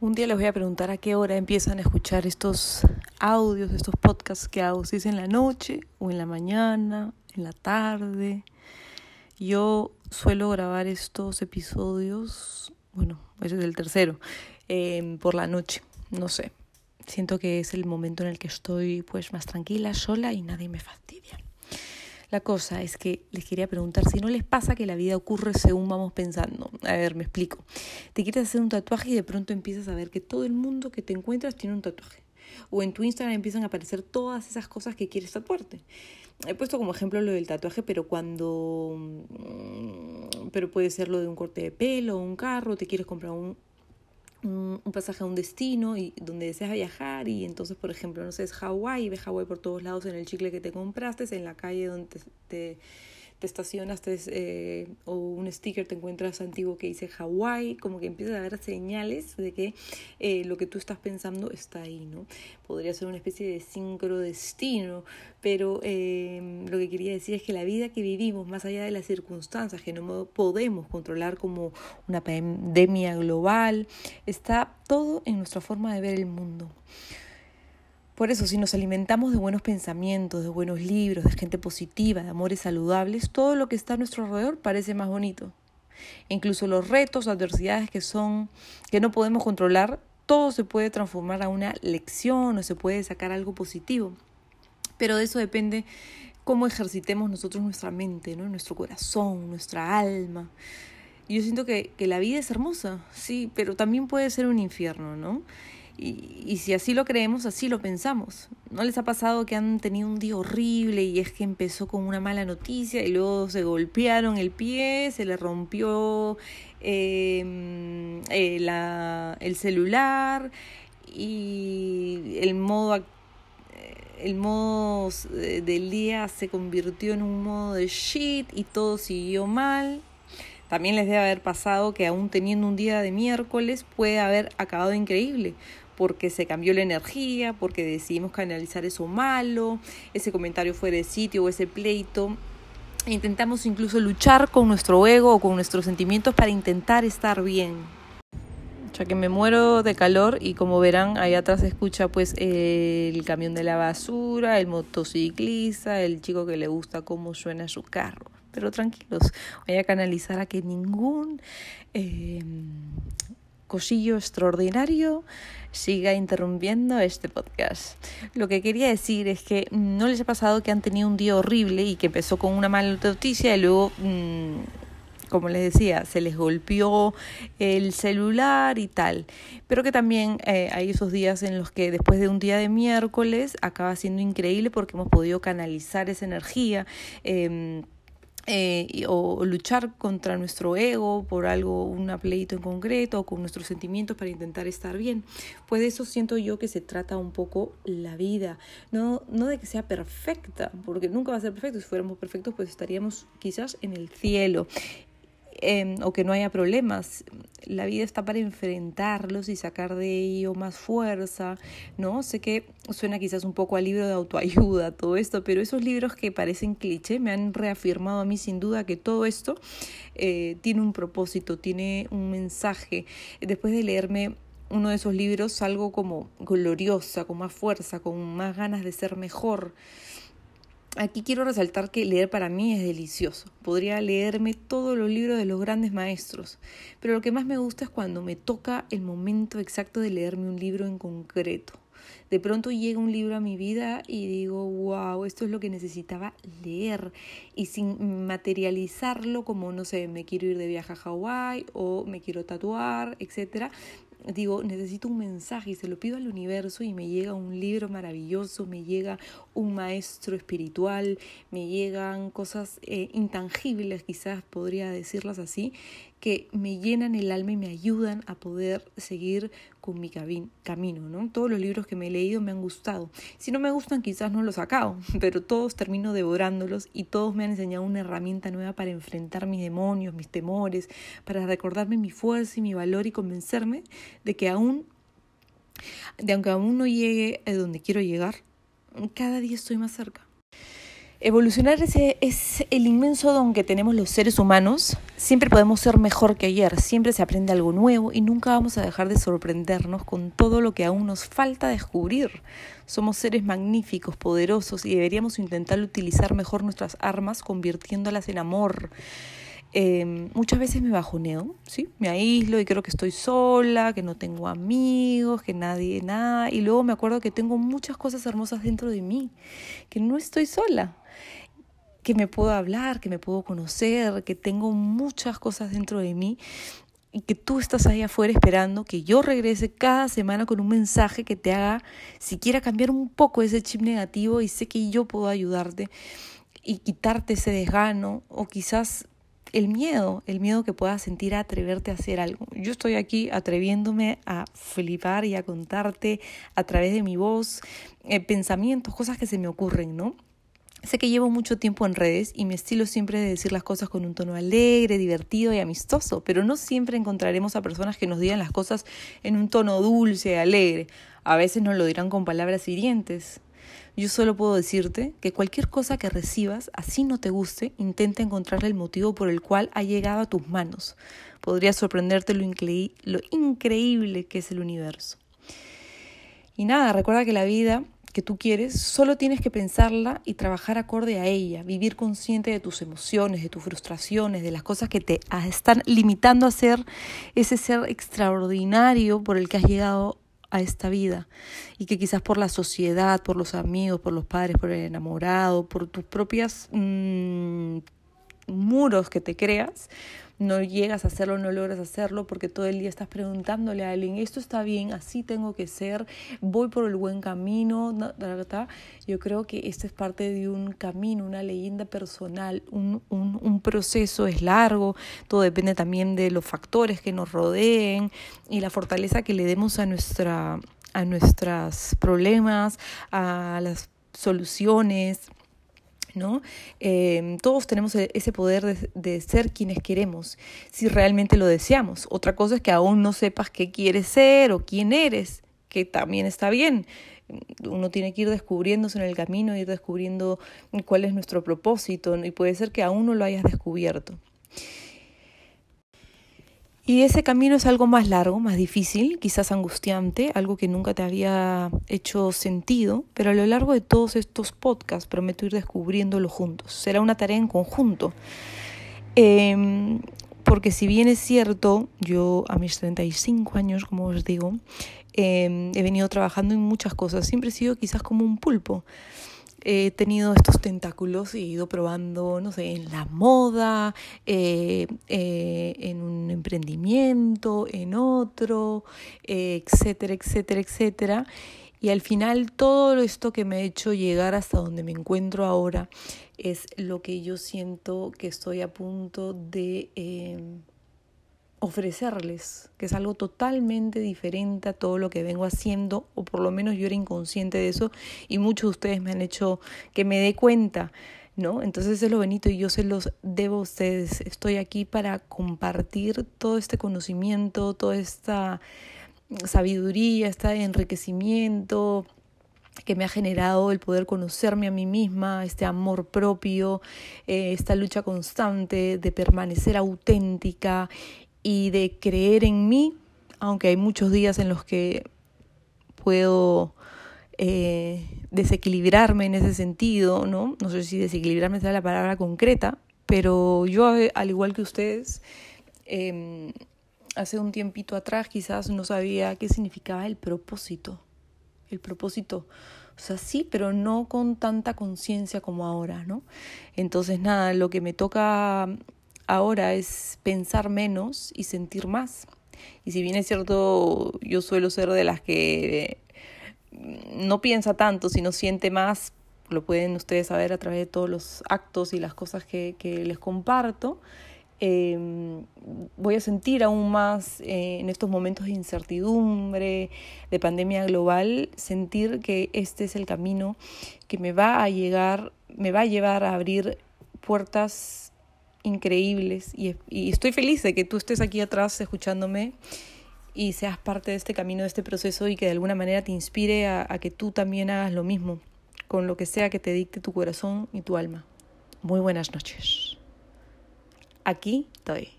Un día les voy a preguntar a qué hora empiezan a escuchar estos audios, estos podcasts que hago, si es en la noche o en la mañana, en la tarde. Yo suelo grabar estos episodios, bueno, ese es el tercero, em, por la noche, no sé. Siento que es el momento en el que estoy pues más tranquila, sola y nadie me fastidia. La cosa es que les quería preguntar si no les pasa que la vida ocurre según vamos pensando. A ver, me explico. Te quieres hacer un tatuaje y de pronto empiezas a ver que todo el mundo que te encuentras tiene un tatuaje. O en tu Instagram empiezan a aparecer todas esas cosas que quieres tatuarte. He puesto como ejemplo lo del tatuaje, pero cuando... Mm, pero puede ser lo de un corte de pelo, un carro, te quieres comprar un, un, pasaje a un destino y donde deseas viajar y entonces por ejemplo no sé es Hawái ves Hawái por todos lados en el chicle que te compraste en la calle donde te estacionas eh, o un sticker te encuentras antiguo que dice Hawái, como que empiezas a ver señales de que eh, lo que tú estás pensando está ahí, ¿no? Podría ser una especie de sincrodestino, pero eh, lo que quería decir es que la vida que vivimos, más allá de las circunstancias que no podemos controlar como una pandemia global, está todo en nuestra forma de ver el mundo. Por eso, si nos alimentamos de buenos pensamientos, de buenos libros, de gente positiva, de amores saludables, todo lo que está a nuestro alrededor parece más bonito. Incluso los retos, adversidades que son que no podemos controlar, todo se puede transformar a una lección o se puede sacar algo positivo. Pero de eso depende cómo ejercitemos nosotros nuestra mente, ¿no? nuestro corazón, nuestra alma. Yo siento que, que la vida es hermosa, sí, pero también puede ser un infierno, ¿no? Y, si así lo creemos, así lo pensamos. ¿No les ha pasado que han tenido un día horrible y es que empezó con una mala noticia y luego se golpearon el pie, se le rompió em, eh, la, el celular y el modo el modo del día se convirtió en un modo de shit y todo siguió mal. También les debe haber pasado que aún teniendo un día de miércoles puede haber acabado increíble, porque se cambió la energía, porque decidimos canalizar eso malo, ese comentario fuera de sitio o ese pleito. Intentamos incluso luchar con nuestro ego o con nuestros sentimientos para intentar estar bien. Ya que me muero de calor y como verán, ahí atrás se escucha pues el camión de la basura, el motociclista, el chico que le gusta cómo suena su carro. Pero tranquilos, voy a canalizar a que ningún eh, cosillo extraordinario siga interrumpiendo este podcast. Lo que quería decir es que no les ha pasado que han tenido un día horrible y que empezó con una mala noticia y luego, mm, como les decía, se les golpeó el celular y tal. Pero que también eh, hay esos días en los que después de un día de miércoles acaba siendo increíble porque hemos podido canalizar esa energía. Eh, eh, o luchar contra nuestro ego por algo, un pleito en concreto, o con nuestros sentimientos para intentar estar bien. Pues de eso siento yo que se trata un poco la vida, no, no de que sea perfecta, porque nunca va a ser perfecto, si fuéramos perfectos pues estaríamos quizás en el cielo. Em, o que no haya problemas. La vida está para enfrentarlos y sacar de ello más fuerza, ¿no? Sé que suena quizás un poco a libro de autoayuda todo esto, pero esos libros que parecen cliché me han reafirmado a mí sin duda que todo esto eh, tiene un propósito, tiene un mensaje. Después de leerme uno de esos libros salgo como gloriosa, con más fuerza, con más ganas de ser mejor. Aquí quiero resaltar que leer para mí es delicioso. Podría leerme todos los libros de los grandes maestros, pero lo que más me gusta es cuando me toca el momento exacto de leerme un libro en concreto. De pronto llega un libro a mi vida y digo, wow, esto es lo que necesitaba leer. Y sin materializarlo como, no sé, me quiero ir de viaje a Hawái o me quiero tatuar, etcétera, digo, necesito un mensaje y se lo pido al universo y me llega un libro maravilloso, me llega un maestro espiritual, me llegan cosas eh, intangibles, quizás podría decirlas así, que me llenan el alma y me ayudan a poder seguir con mi camino, ¿no? Todos los libros que me he leído me han gustado. Si no me gustan, quizás no los acabo, pero todos termino devorándolos y todos me han enseñado una herramienta nueva para enfrentar mis demonios, mis temores, para recordarme mi fuerza y mi valor y convencerme de que aún, de aunque aún no llegue a donde quiero llegar, cada día estoy más cerca. Evolucionar es, es el inmenso don que tenemos los seres humanos. Siempre podemos ser mejor que ayer, siempre se aprende algo nuevo y nunca vamos a dejar de sorprendernos con todo lo que aún nos falta descubrir. Somos seres magníficos, poderosos y deberíamos intentar utilizar mejor nuestras armas convirtiéndolas en amor. Eh, muchas veces me bajoneo, ¿sí? Me aíslo y creo que estoy sola, que no tengo amigos, que nadie, nada. Y luego me acuerdo que tengo muchas cosas hermosas dentro de mí, que no estoy sola que me puedo hablar, que me puedo conocer, que tengo muchas cosas dentro de mí y que tú estás ahí afuera esperando que yo regrese cada semana con un mensaje que te haga siquiera cambiar un poco ese chip negativo y sé que yo puedo ayudarte y quitarte ese desgano o quizás el miedo, el miedo que puedas sentir a atreverte a hacer algo. Yo estoy aquí atreviéndome a flipar y a contarte a través de mi voz eh, pensamientos, cosas que se me ocurren, ¿no? Sé que llevo mucho tiempo en redes y mi estilo siempre de decir las cosas con un tono alegre, divertido y amistoso, pero no siempre encontraremos a personas que nos digan las cosas en un tono dulce alegre. A veces nos lo dirán con palabras hirientes. Yo solo puedo decirte que cualquier cosa que recibas, así no te guste, intenta encontrar el motivo por el cual ha llegado a tus manos. Podría sorprenderte lo, lo increíble que es el universo. Y nada, recuerda que la vida que tú quieres, solo tienes que pensarla y trabajar acorde a ella, vivir consciente de tus emociones, de tus frustraciones, de las cosas que te están limitando a ser ese ser extraordinario por el que has llegado a esta vida. Y que quizás por la sociedad, por los amigos, por los padres, por el enamorado, por tus propias mm, muros que te creas, no llegas a hacerlo, no logras hacerlo porque todo el día estás preguntándole a alguien, esto está bien, así tengo que ser, voy por el buen camino. Yo creo que esto es parte de un camino, una leyenda personal, un, un, un proceso es largo, todo depende también de los factores que nos rodeen y la fortaleza que le demos a nuestra a nuestros problemas, a las soluciones, ¿no? Em, todos tenemos e-, ese poder de, ser quienes queremos, si realmente lo deseamos. Otra cosa es que aún no sepas qué quieres ser o quién eres, que también está bien. Uno tiene que ir descubriéndose en el camino, ir descubriendo cuál es nuestro propósito y puede ser que aún no lo hayas descubierto. Y ese camino es algo más largo, más difícil, quizás angustiante, algo que nunca te había hecho sentido, pero a lo largo de todos estos podcasts prometo ir descubriéndolo juntos. Será una tarea en conjunto. Em, porque si bien es cierto, yo a mis 35 años, como os digo, em, he venido trabajando en muchas cosas, siempre he sido quizás como un pulpo he tenido estos tentáculos y he ido probando, no sé, en la moda, eh, eh, en un emprendimiento, en otro, eh, etcétera, etcétera, etcétera. Y al final todo esto que me ha hecho llegar hasta donde me encuentro ahora es lo que yo siento que estoy a punto de ofrecerles, que es algo totalmente diferente a todo lo que vengo haciendo, o por lo menos yo era inconsciente de eso, y muchos de ustedes me han hecho que me dé cuenta, ¿no? Entonces es lo bonito y yo se los debo a ustedes. Estoy aquí para compartir todo este conocimiento, toda esta sabiduría, este enriquecimiento que me ha generado el poder conocerme a mí misma, este amor propio, eh, esta lucha constante de permanecer auténtica y de creer en mí, aunque hay muchos días en los que puedo eh, desequilibrarme en ese sentido, ¿no? No sé si desequilibrarme es la palabra concreta, pero yo, eh, al igual que ustedes, em, hace un tiempito atrás quizás no sabía qué significaba el propósito. El propósito. O sea, sí, pero no con tanta conciencia como ahora, ¿no? Entonces, nada, lo que me toca ahora es pensar menos y sentir más. Y si bien es cierto, yo suelo ser de las que no piensa tanto, sino siente más, lo pueden ustedes saber a través de todos los actos y las cosas que, les comparto. Em, voy a sentir aún más eh, en estos momentos de incertidumbre, de pandemia global, sentir que este es el camino que me va a llegar, me va a llevar a abrir puertas increíbles y, estoy feliz de que tú estés aquí atrás escuchándome y seas parte de este camino, de este proceso y que de alguna manera te inspire a, que tú también hagas lo mismo. con lo que sea que te dicte tu corazón y tu alma. Muy buenas noches. Aquí estoy.